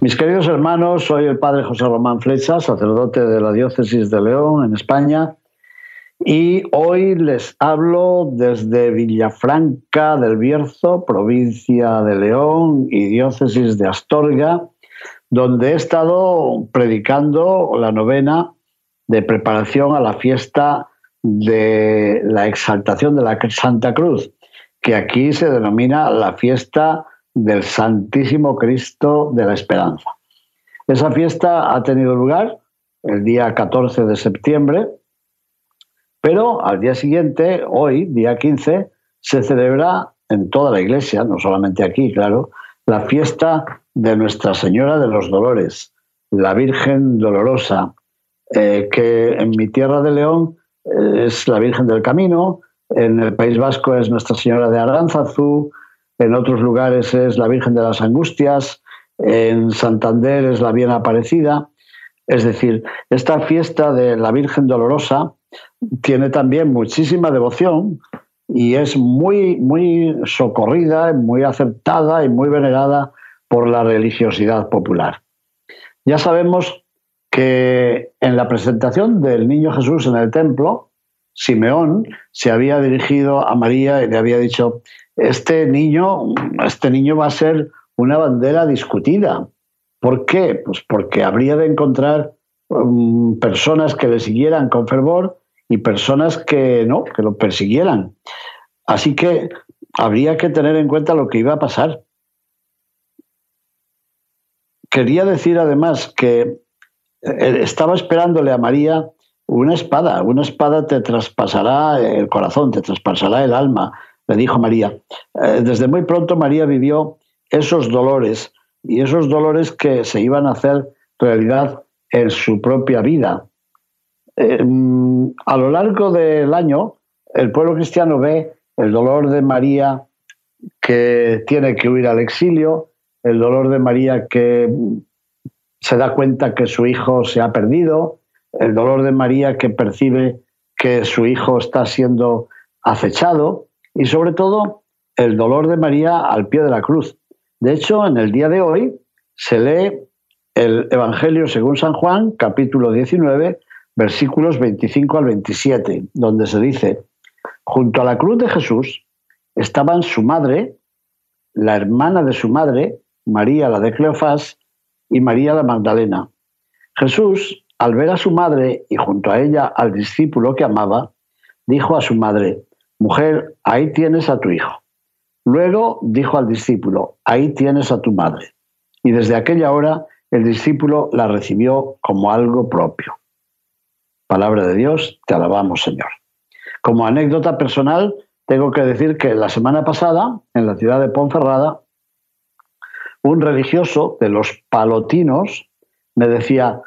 Mis queridos hermanos, soy el padre José Román Flecha, sacerdote de la diócesis de León, en España, y hoy les hablo desde Villafranca del Bierzo, provincia de León y diócesis de Astorga, donde he estado predicando la novena de preparación a la fiesta de la exaltación de la Santa Cruz, que aquí se denomina la fiesta del Santísimo Cristo de la Esperanza. Esa fiesta ha tenido lugar el día 14 de septiembre pero al día siguiente, hoy, día 15, se celebra en toda la iglesia, no solamente aquí, claro, la fiesta de Nuestra Señora de los Dolores, la Virgen Dolorosa, eh, que en mi tierra de León eh, es la Virgen del Camino, en el País Vasco es Nuestra Señora de Aránzazu, en otros lugares es la Virgen de las Angustias, en Santander es la Bien Aparecida. Es decir, esta fiesta de la Virgen Dolorosa tiene también muchísima devoción y es muy, muy socorrida, muy aceptada y muy venerada por la religiosidad popular. Ya sabemos que en la presentación del niño Jesús en el templo, Simeón se había dirigido a María y le había dicho, este niño, este niño va a ser una bandera discutida. ¿Por qué? Pues porque habría de encontrar um, personas que le siguieran con fervor y personas que no, que lo persiguieran. Así que habría que tener en cuenta lo que iba a pasar. Quería decir además que eh, estaba esperándole a María una espada, una espada te traspasará el corazón, te traspasará el alma, le dijo María. Eh, desde muy pronto María vivió esos dolores y esos dolores que se iban a hacer realidad en su propia vida. Em, a lo largo del año, el pueblo cristiano ve el dolor de María que tiene que huir al exilio, el dolor de María que se da cuenta que su hijo se ha perdido, el dolor de María que percibe que su hijo está siendo acechado y sobre todo el dolor de María al pie de la cruz. De hecho, en el día de hoy se lee el Evangelio según San Juan, capítulo 19, versículos 25 al 27, donde se dice, junto a la cruz de Jesús estaban su madre, la hermana de su madre, María la de Cleofás, y María la Magdalena. Jesús, al ver a su madre y junto a ella al discípulo que amaba, dijo a su madre, Mujer, ahí tienes a tu hijo. Luego dijo al discípulo, Ahí tienes a tu madre. Y desde aquella hora el discípulo la recibió como algo propio. Palabra de Dios, te alabamos, Señor. Como anécdota personal, tengo que decir que la semana pasada, en la ciudad de Ponferrada, un religioso de los palotinos me decía,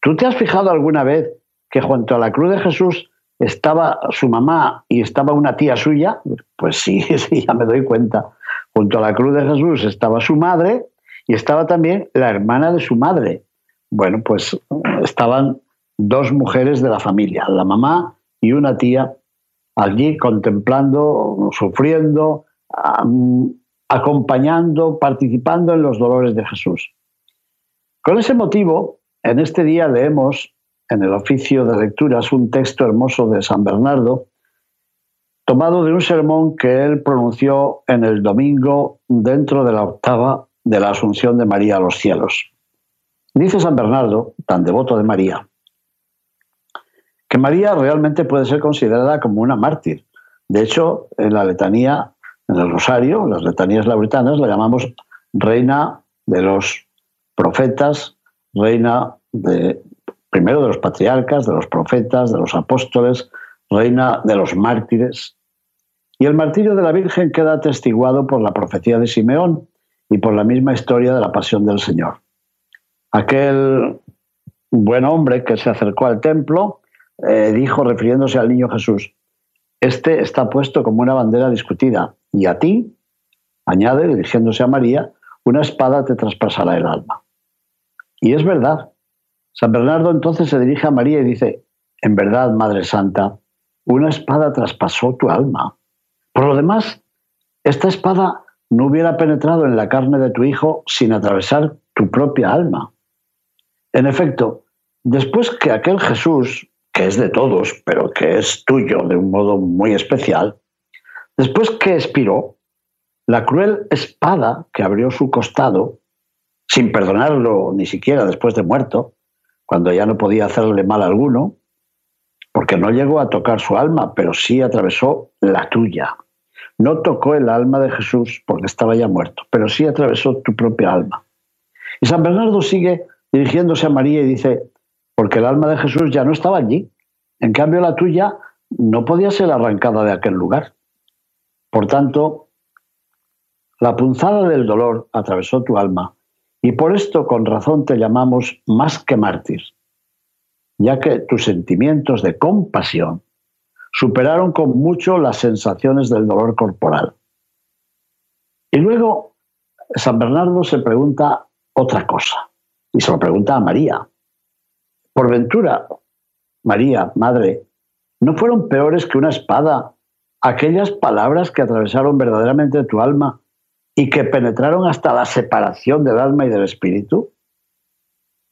¿tú te has fijado alguna vez que junto a la cruz de Jesús estaba su mamá y estaba una tía suya? Pues sí, sí, ya me doy cuenta. Junto a la cruz de Jesús estaba su madre y estaba también la hermana de su madre. Bueno, pues estaban dos mujeres de la familia, la mamá y una tía, allí contemplando, sufriendo, acompañando, participando en los dolores de Jesús. Con ese motivo, en este día leemos en el oficio de lecturas un texto hermoso de San Bernardo, tomado de un sermón que él pronunció en el domingo dentro de la octava de la Asunción de María a los cielos. Dice San Bernardo, tan devoto de María, que María realmente puede ser considerada como una mártir. De hecho, en la letanía, en el rosario, las letanías lauritanas, la llamamos reina de los profetas, reina de, primero de los patriarcas, de los profetas, de los apóstoles, reina de los mártires. Y el martirio de la Virgen queda atestiguado por la profecía de Simeón y por la misma historia de la pasión del Señor. Aquel buen hombre que se acercó al templo eh, dijo, refiriéndose al niño Jesús, este está puesto como una bandera discutida, y a ti, añade, dirigiéndose a María, una espada te traspasará el alma. Y es verdad. San Bernardo entonces se dirige a María y dice, en verdad, Madre Santa, una espada traspasó tu alma. Por lo demás, esta espada no hubiera penetrado en la carne de tu hijo sin atravesar tu propia alma. En efecto, después que aquel Jesús, que es de todos, pero que es tuyo de un modo muy especial, después que expiró, la cruel espada que abrió su costado, sin perdonarlo ni siquiera después de muerto, cuando ya no podía hacerle mal alguno, porque no llegó a tocar su alma, pero sí atravesó la tuya. No tocó el alma de Jesús porque estaba ya muerto, pero sí atravesó tu propia alma. Y San Bernardo sigue dirigiéndose a María y dice, porque el alma de Jesús ya no estaba allí. En cambio, la tuya no podía ser arrancada de aquel lugar. Por tanto, la punzada del dolor atravesó tu alma y por esto con razón te llamamos más que mártir, ya que tus sentimientos de compasión superaron con mucho las sensaciones del dolor corporal. Y luego San Bernardo se pregunta otra cosa, y se lo pregunta a María. Por ventura, María, madre, ¿no fueron peores que una espada aquellas palabras que atravesaron verdaderamente tu alma y que penetraron hasta la separación del alma y del espíritu?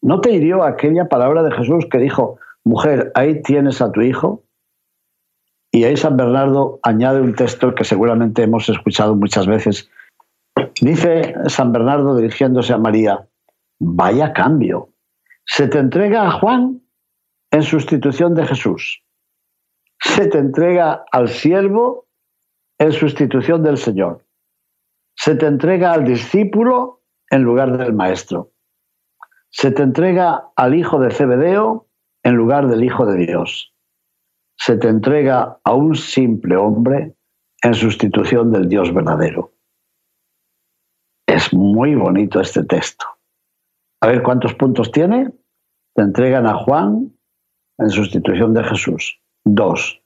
¿No te hirió aquella palabra de Jesús que dijo, mujer, ahí tienes a tu hijo? Y ahí San Bernardo añade un texto que seguramente hemos escuchado muchas veces. Dice San Bernardo dirigiéndose a María, vaya cambio. Se te entrega a Juan en sustitución de Jesús. Se te entrega al siervo en sustitución del Señor se te entrega al discípulo en lugar del maestro. Se te entrega al hijo de Zebedeo en lugar del hijo de Dios. Se te entrega a un simple hombre en sustitución del Dios verdadero. Es muy bonito este texto. A ver cuántos puntos tiene. Te entregan a Juan en sustitución de Jesús. Dos,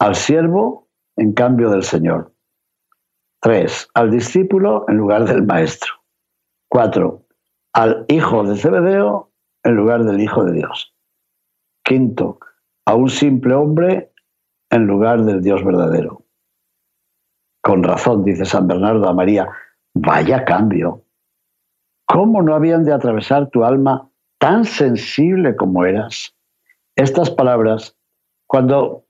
al siervo en cambio del Señor. Tres, al discípulo en lugar del maestro. Cuatro, al hijo de Zebedeo en lugar del hijo de Dios. Quinto, a un simple hombre en lugar del Dios verdadero. Con razón, dice San Bernardo a María, vaya cambio. ¿Cómo no habían de atravesar tu alma tan sensible como eras? Estas palabras, cuando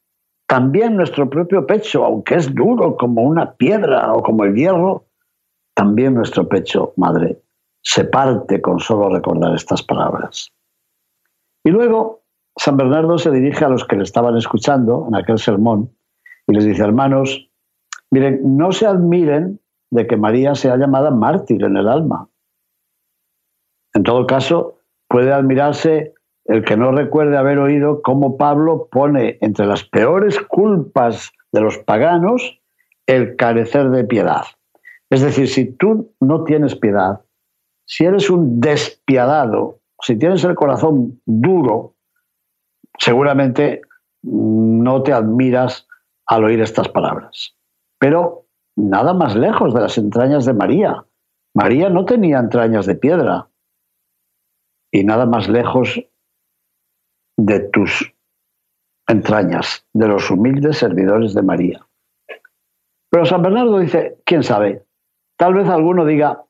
también nuestro propio pecho, aunque es duro como una piedra o como el hierro, también nuestro pecho, madre, se parte con solo recordar estas palabras. Y luego San Bernardo se dirige a los que le estaban escuchando en aquel sermón y les dice, hermanos, miren, no se admiren de que María sea llamada mártir en el alma. En todo caso, puede admirarse el que no recuerde haber oído cómo Pablo pone entre las peores culpas de los paganos el carecer de piedad. Es decir, si tú no tienes piedad, si eres un despiadado, si tienes el corazón duro, seguramente no te admiras al oír estas palabras. Pero nada más lejos de las entrañas de María. María no tenía entrañas de piedra. Y nada más lejos de tus entrañas, de los humildes servidores de María. Pero San Bernardo dice, quién sabe, tal vez alguno diga,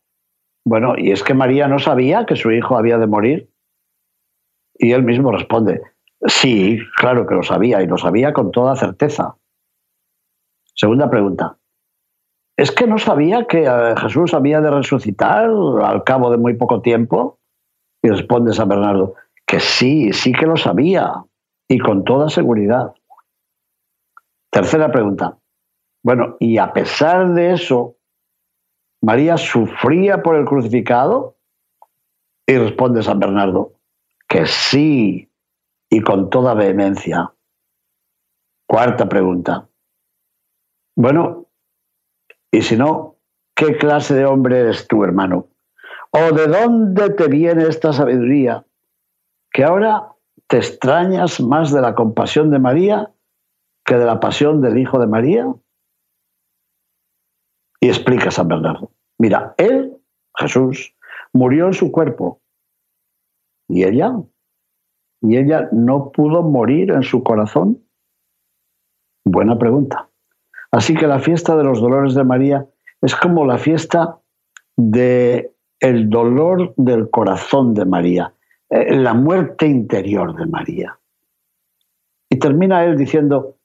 bueno, ¿y es que María no sabía que su hijo había de morir? Y él mismo responde, sí, claro que lo sabía, y lo sabía con toda certeza. Segunda pregunta, ¿es que no sabía que eh, Jesús había de resucitar al cabo de muy poco tiempo? Y responde San Bernardo, que sí, sí que lo sabía y con toda seguridad. Tercera pregunta. Bueno, y a pesar de eso, ¿María sufría por el crucificado? Y responde San Bernardo, que sí, y con toda vehemencia. Cuarta pregunta. Bueno, Y si no, ¿qué clase de hombre eres tú, hermano? ¿O de dónde te viene esta sabiduría que ahora te extrañas más de la compasión de María que de la pasión del Hijo de María? Y explica San Bernardo. Mira, él, Jesús, murió en su cuerpo. ¿Y ella? ¿Y ella no pudo morir en su corazón? Buena pregunta. Así que la fiesta de los dolores de María es como la fiesta de el dolor del corazón de María, eh, la muerte interior de María. Y termina él diciendo,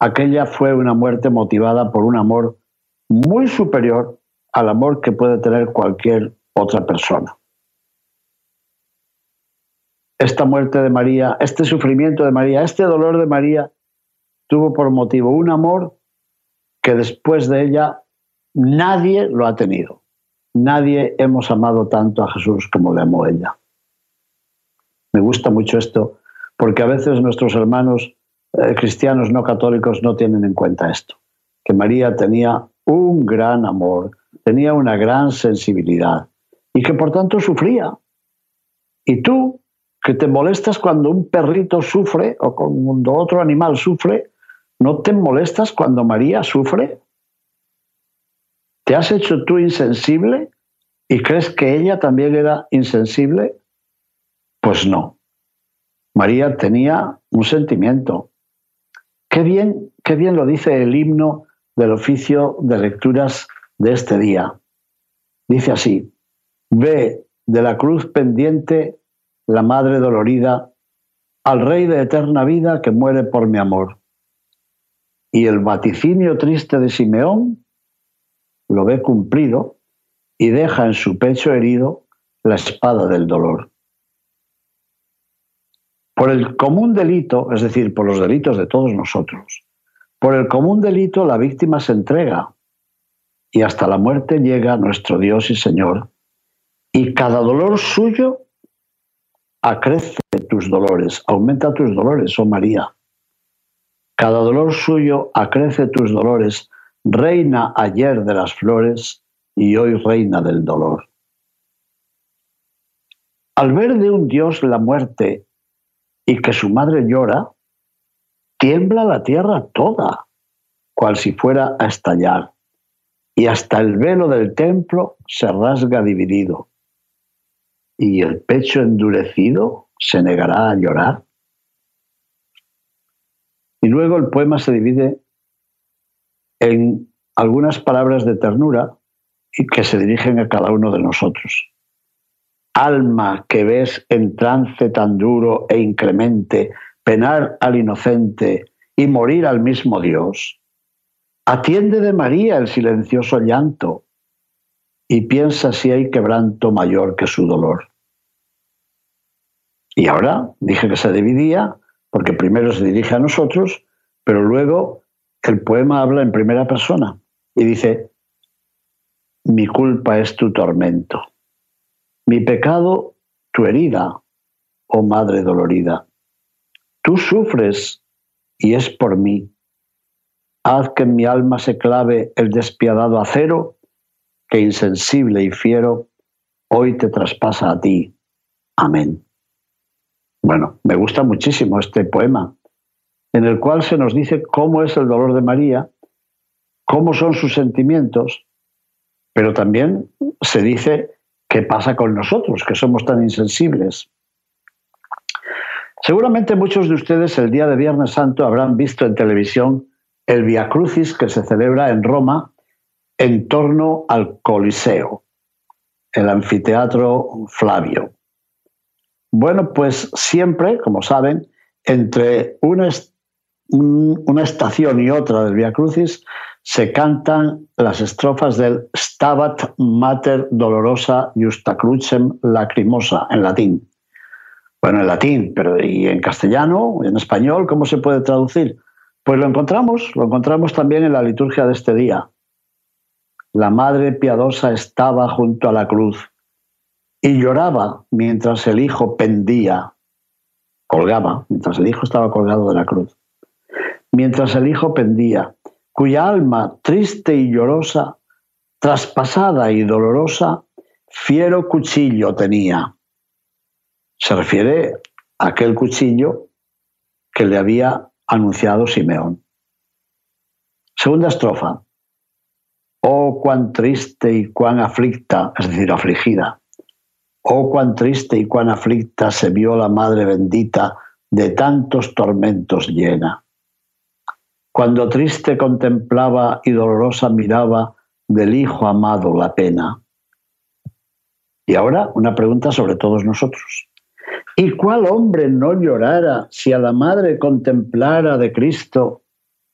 aquella fue una muerte motivada por un amor muy superior al amor que puede tener cualquier otra persona. Esta muerte de María, este sufrimiento de María, este dolor de María tuvo por motivo un amor que después de ella nadie lo ha tenido. Nadie hemos amado tanto a Jesús como le amó ella. Me gusta mucho esto porque a veces nuestros hermanos eh, cristianos no católicos no tienen en cuenta esto, que María tenía un gran amor, tenía una gran sensibilidad y que por tanto sufría. Y tú, que te molestas cuando un perrito sufre o cuando otro animal sufre, ¿no te molestas cuando María sufre? ¿Te has hecho tú insensible y crees que ella también era insensible? Pues no. María tenía un sentimiento. Qué bien, qué bien lo dice el himno del oficio de lecturas de este día. Dice así, ve de la cruz pendiente la Madre dolorida al Rey de eterna vida que muere por mi amor. Y el vaticinio triste de Simeón lo ve cumplido y deja en su pecho herido la espada del dolor. Por el común delito, es decir, por los delitos de todos nosotros, por el común delito la víctima se entrega y hasta la muerte llega nuestro Dios y Señor, y cada dolor suyo acrece tus dolores, aumenta tus dolores, oh María. Cada dolor suyo acrece tus dolores, reina ayer de las flores y hoy reina del dolor. Al ver de un Dios la muerte y que su madre llora, tiembla la tierra toda, cual si fuera a estallar, y hasta el velo del templo se rasga dividido, y el pecho endurecido se negará a llorar. Y luego el poema se divide en algunas palabras de ternura que se dirigen a cada uno de nosotros. Alma que ves en trance tan duro e inclemente penar al inocente y morir al mismo Dios, atiende de María el silencioso llanto y piensa si hay quebranto mayor que su dolor. Y ahora dije que se dividía, porque primero se dirige a nosotros, pero luego el poema habla en primera persona y dice, mi culpa es tu tormento, mi pecado tu herida, oh Madre dolorida. Tú sufres y es por mí. Haz que en mi alma se clave el despiadado acero que insensible y fiero hoy te traspasa a ti. Amén. Bueno, me gusta muchísimo este poema, en el cual se nos dice cómo es el dolor de María, cómo son sus sentimientos, pero también se dice qué pasa con nosotros, que somos tan insensibles. Seguramente muchos de ustedes el día de Viernes Santo habrán visto en televisión el Via Crucis que se celebra en Roma en torno al Coliseo, el anfiteatro Flavio. Bueno, pues siempre, como saben, entre una, estación y otra del Via Crucis se cantan las estrofas del Stabat Mater Dolorosa Justa Crucem Lacrimosa en latín. Bueno, en latín, pero ¿y en castellano, en español, cómo se puede traducir? Pues lo encontramos, lo encontramos también en la liturgia de este día. La Madre piadosa estaba junto a la cruz y lloraba mientras el hijo pendía, colgaba, mientras el hijo estaba colgado de la cruz. Mientras el hijo pendía, cuya alma, triste y llorosa, traspasada y dolorosa, fiero cuchillo tenía. Se refiere a aquel cuchillo que le había anunciado Simeón. Segunda estrofa. Oh, cuán triste y cuán aflicta, es decir, afligida. Oh, cuán triste y cuán aflicta se vio la Madre bendita de tantos tormentos llena. Cuando triste contemplaba y dolorosa miraba del Hijo amado la pena. Y ahora una pregunta sobre todos nosotros. ¿Y cuál hombre no llorara si a la Madre contemplara de Cristo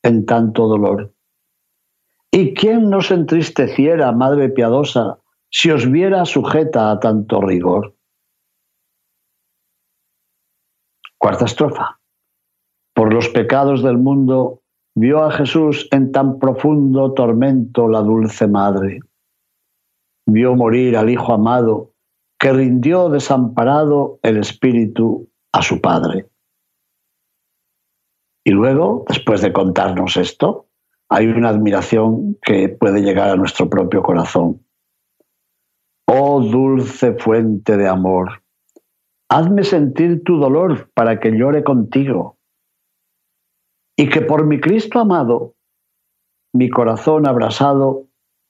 en tanto dolor? ¿Y quién no se entristeciera, Madre piadosa, si os viera sujeta a tanto rigor? Cuarta estrofa. Por los pecados del mundo vio a Jesús en tan profundo tormento la dulce madre. Vio morir al Hijo amado, que rindió desamparado el Espíritu a su Padre. Y luego, después de contarnos esto, hay una admiración que puede llegar a nuestro propio corazón. Oh dulce fuente de amor, Hazme sentir tu dolor para que llore contigo. Y que por mi Cristo amado, mi corazón abrasado,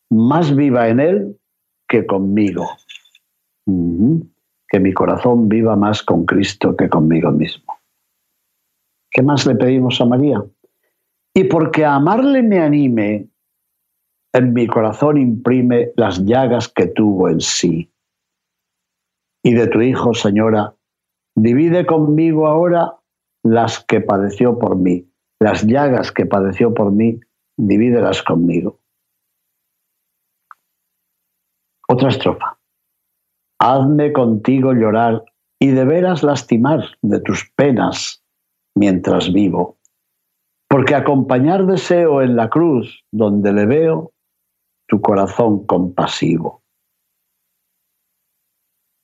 más viva en Él que conmigo. Que mi corazón viva más con Cristo que conmigo mismo. ¿Qué más le pedimos a María? Y porque amarle me anime, en mi corazón imprime las llagas que tuvo en sí y de tu Hijo, Señora, divide conmigo ahora las que padeció por mí, las llagas que padeció por mí, divídelas conmigo. Otra estrofa. Hazme contigo llorar y de veras lastimar de tus penas mientras vivo, porque acompañar deseo en la cruz donde le veo tu corazón compasivo.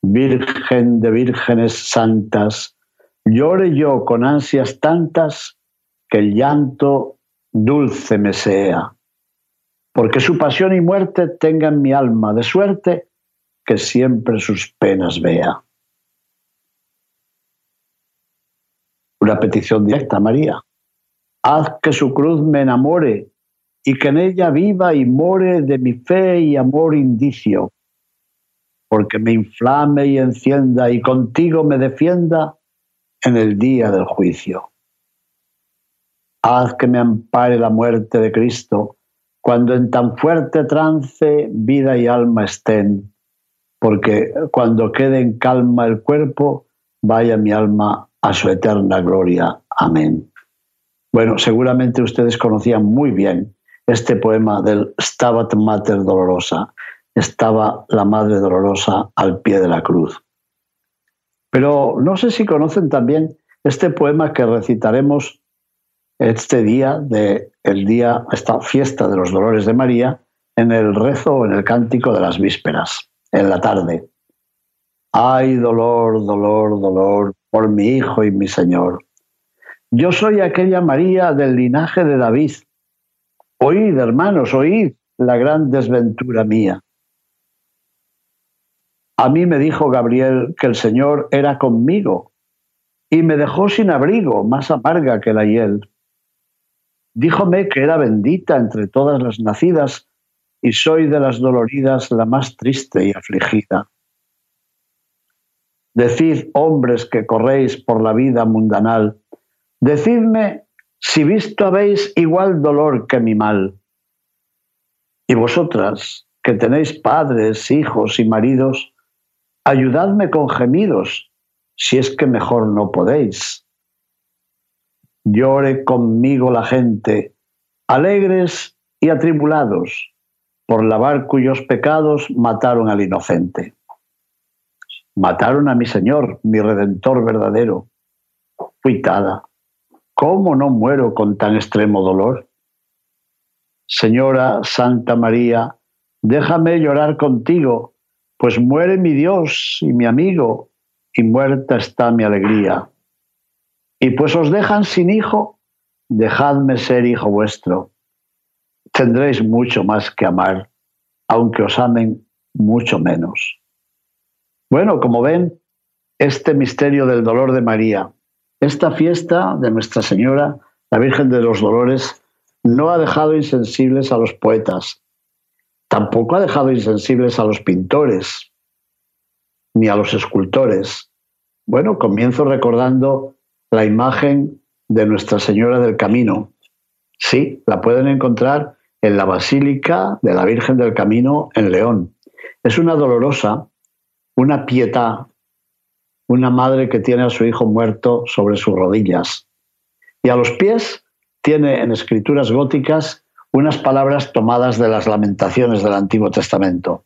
Virgen de vírgenes santas, llore yo con ansias tantas que el llanto dulce me sea, porque su pasión y muerte tengan mi alma de suerte que siempre sus penas vea. Una petición directa, María. Haz que su cruz me enamore y que en ella viva y more de mi fe y amor indicio porque me inflame y encienda y contigo me defienda en el día del juicio. Haz que me ampare la muerte de Cristo cuando en tan fuerte trance vida y alma estén, porque cuando quede en calma el cuerpo, vaya mi alma a su eterna gloria. Amén. Bueno, seguramente ustedes conocían muy bien este poema del Stabat Mater Dolorosa estaba la Madre Dolorosa al pie de la cruz. Pero no sé si conocen también este poema que recitaremos este día de el día esta fiesta de los Dolores de María en el rezo o en el cántico de las vísperas en la tarde. Ay, dolor, dolor, dolor por mi hijo y mi Señor. Yo soy aquella María del linaje de David. Oíd, hermanos, oíd la gran desventura mía. A mí me dijo Gabriel que el Señor era conmigo y me dejó sin abrigo, más amarga que la hiel. Díjome que era bendita entre todas las nacidas y soy de las doloridas la más triste y afligida. Decid, hombres que corréis por la vida mundanal, decidme si visto habéis igual dolor que mi mal. Y vosotras, que tenéis padres, hijos y maridos, ayudadme con gemidos, si es que mejor no podéis. Llore conmigo la gente, alegres y atribulados, por lavar cuyos pecados mataron al inocente. Mataron a mi Señor, mi Redentor verdadero. Cuitada, ¿cómo no muero con tan extremo dolor? Señora Santa María, déjame llorar contigo pues muere mi Dios y mi amigo, y muerta está mi alegría. Y pues os dejan sin hijo, dejadme ser hijo vuestro. Tendréis mucho más que amar, aunque os amen mucho menos. Bueno, como ven, este misterio del dolor de María, esta fiesta de Nuestra Señora, la Virgen de los Dolores, no ha dejado insensibles a los poetas, tampoco ha dejado insensibles a los pintores, ni a los escultores. Bueno, comienzo recordando la imagen de Nuestra Señora del Camino. Sí, la pueden encontrar en la Basílica de la Virgen del Camino en León. Es una dolorosa, una pietad, una madre que tiene a su hijo muerto sobre sus rodillas. Y a los pies tiene en escrituras góticas unas palabras tomadas de las lamentaciones del Antiguo Testamento.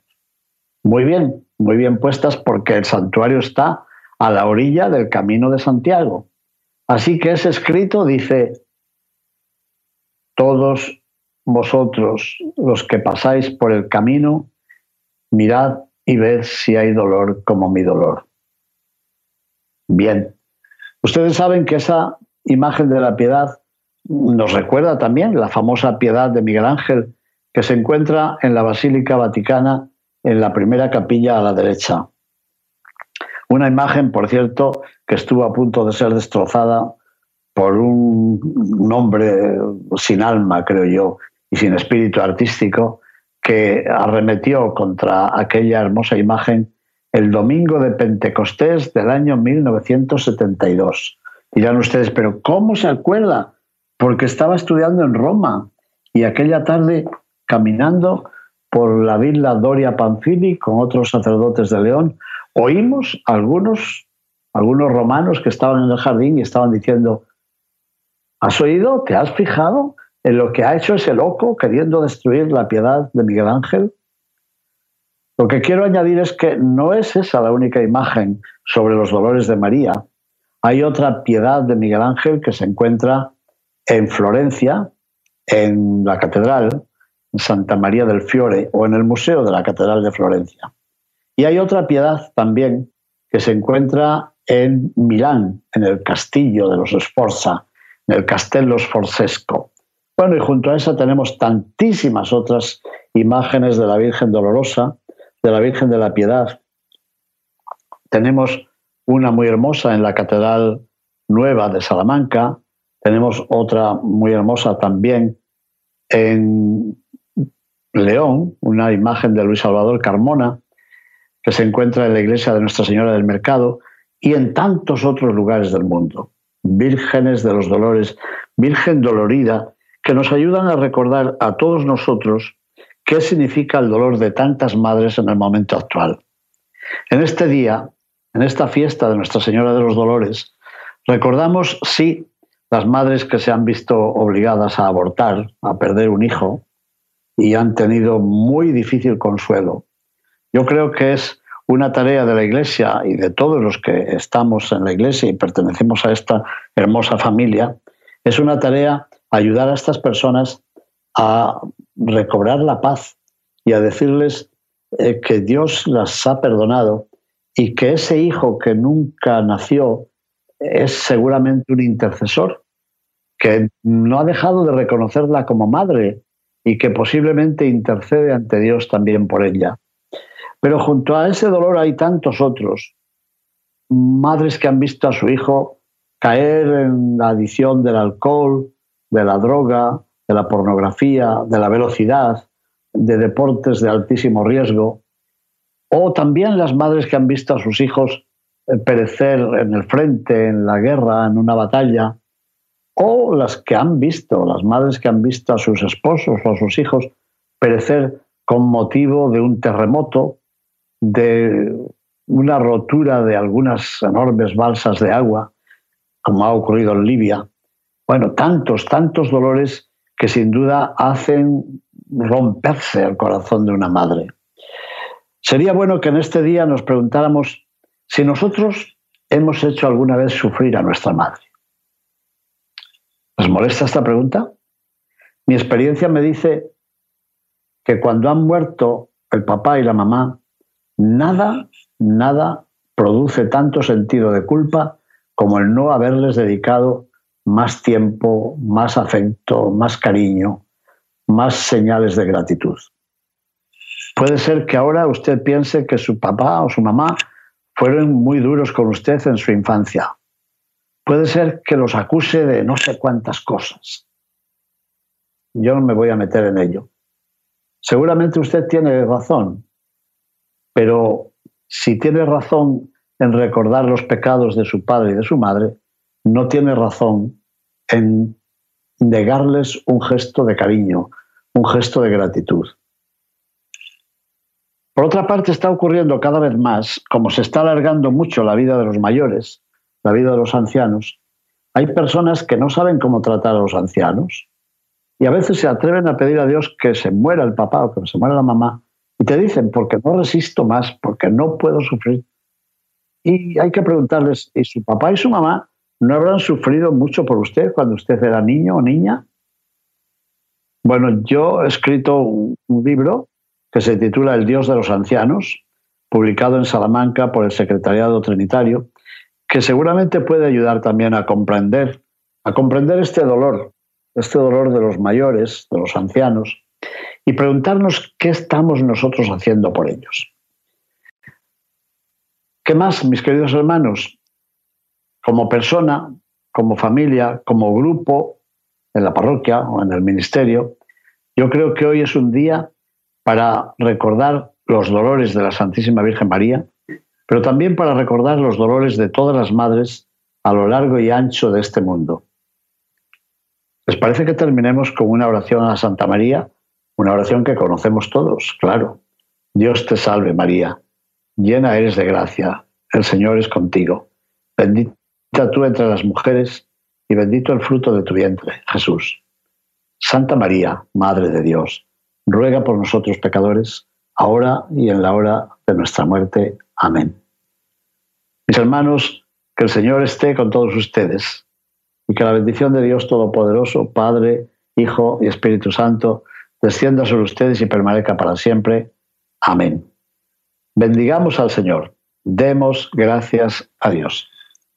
Muy bien, muy bien puestas porque el santuario está a la orilla del camino de Santiago. Así que ese escrito dice, todos vosotros los que pasáis por el camino, mirad y ved si hay dolor como mi dolor. Bien, ustedes saben que esa imagen de la piedad nos recuerda también la famosa piedad de Miguel Ángel, que se encuentra en la Basílica Vaticana, en la primera capilla a la derecha. Una imagen, por cierto, que estuvo a punto de ser destrozada por un hombre sin alma, creo yo, y sin espíritu artístico, que arremetió contra aquella hermosa imagen el domingo de Pentecostés del año 1972. Dirán ustedes, pero ¿cómo se acuerda? Porque estaba estudiando en Roma y aquella tarde caminando por la villa Doria Panfili con otros sacerdotes de León, oímos algunos, algunos romanos que estaban en el jardín y estaban diciendo, ¿has oído? ¿Te has fijado en lo que ha hecho ese loco queriendo destruir la piedad de Miguel Ángel? Lo que quiero añadir es que no es esa la única imagen sobre los dolores de María. Hay otra piedad de Miguel Ángel que se encuentra en Florencia, en la catedral, en Santa María del Fiore o en el Museo de la Catedral de Florencia. Y hay otra piedad también que se encuentra en Milán, en el castillo de los Sforza, en el Castello Sforzesco. Bueno, y junto a esa tenemos tantísimas otras imágenes de la Virgen Dolorosa, de la Virgen de la Piedad. Tenemos una muy hermosa en la Catedral Nueva de Salamanca, tenemos otra muy hermosa también en León, una imagen de Luis Salvador Carmona, que se encuentra en la iglesia de Nuestra Señora del Mercado y en tantos otros lugares del mundo. Vírgenes de los dolores, Virgen dolorida, que nos ayudan a recordar a todos nosotros qué significa el dolor de tantas madres en el momento actual. En este día, en esta fiesta de Nuestra Señora de los Dolores, recordamos, sí, las madres que se han visto obligadas a abortar, a perder un hijo, y han tenido muy difícil consuelo. Yo creo que es una tarea de la Iglesia y de todos los que estamos en la Iglesia y pertenecemos a esta hermosa familia, es una tarea ayudar a estas personas a recobrar la paz y a decirles eh, que Dios las ha perdonado y que ese hijo que nunca nació es seguramente un intercesor, que no ha dejado de reconocerla como madre y que posiblemente intercede ante Dios también por ella. Pero junto a ese dolor hay tantos otros, madres que han visto a su hijo caer en la adicción del alcohol, de la droga, de la pornografía, de la velocidad, de deportes de altísimo riesgo, o también las madres que han visto a sus hijos eh, perecer en el frente, en la guerra, en una batalla, o las que han visto, las madres que han visto a sus esposos o a sus hijos perecer con motivo de un terremoto, de una rotura de algunas enormes balsas de agua, como ha ocurrido en Libia. Bueno, tantos, tantos dolores que sin duda hacen romperse el corazón de una madre. Sería bueno que en este día nos preguntáramos si nosotros hemos hecho alguna vez sufrir a nuestra madre. ¿Les molesta esta pregunta? Mi experiencia me dice que cuando han muerto el papá y la mamá, nada, nada produce tanto sentido de culpa como el no haberles dedicado más tiempo, más afecto, más cariño, más señales de gratitud. Puede ser que ahora usted piense que su papá o su mamá fueron muy duros con usted en su infancia. Puede ser que los acuse de no sé cuántas cosas. Yo no me voy a meter en ello. Seguramente usted tiene razón, pero si tiene razón en recordar los pecados de su padre y de su madre, no tiene razón en negarles un gesto de cariño, un gesto de gratitud. Por otra parte, está ocurriendo cada vez más, como se está alargando mucho la vida de los mayores, la vida de los ancianos, hay personas que no saben cómo tratar a los ancianos y a veces se atreven a pedir a Dios que se muera el papá o que se muera la mamá y te dicen, porque no resisto más, porque no puedo sufrir. Y hay que preguntarles, ¿y su papá y su mamá no habrán sufrido mucho por usted cuando usted era niño o niña? Bueno, yo he escrito un, libro que se titula El Dios de los Ancianos, publicado en Salamanca por el Secretariado Trinitario, que seguramente puede ayudar también a comprender, a comprender este dolor, este dolor de los mayores, de los ancianos, y preguntarnos qué estamos nosotros haciendo por ellos. ¿Qué más, mis queridos hermanos? Como persona, como familia, como grupo, en la parroquia o en el ministerio, yo creo que hoy es un día para recordar los dolores de la Santísima Virgen María, pero también para recordar los dolores de todas las madres a lo largo y ancho de este mundo. ¿Les parece que terminemos con una oración a Santa María? Una oración que conocemos todos, claro. Dios te salve María, llena eres de gracia, el Señor es contigo. Bendita tú entre las mujeres y bendito el fruto de tu vientre, Jesús. Santa María, Madre de Dios, ruega por nosotros pecadores, ahora y en la hora de nuestra muerte. Amén. Mis hermanos, que el Señor esté con todos ustedes y que la bendición de Dios Todopoderoso, Padre, Hijo y Espíritu Santo, descienda sobre ustedes y permanezca para siempre. Amén. Bendigamos al Señor. Demos gracias a Dios.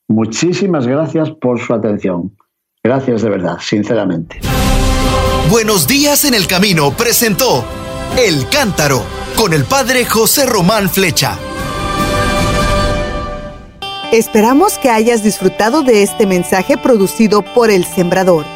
Muchísimas gracias por su atención. Gracias de verdad, sinceramente. Buenos días en el camino presentó El Cántaro con el Padre José Román Flecha. Esperamos que hayas disfrutado de este mensaje producido por El Sembrador.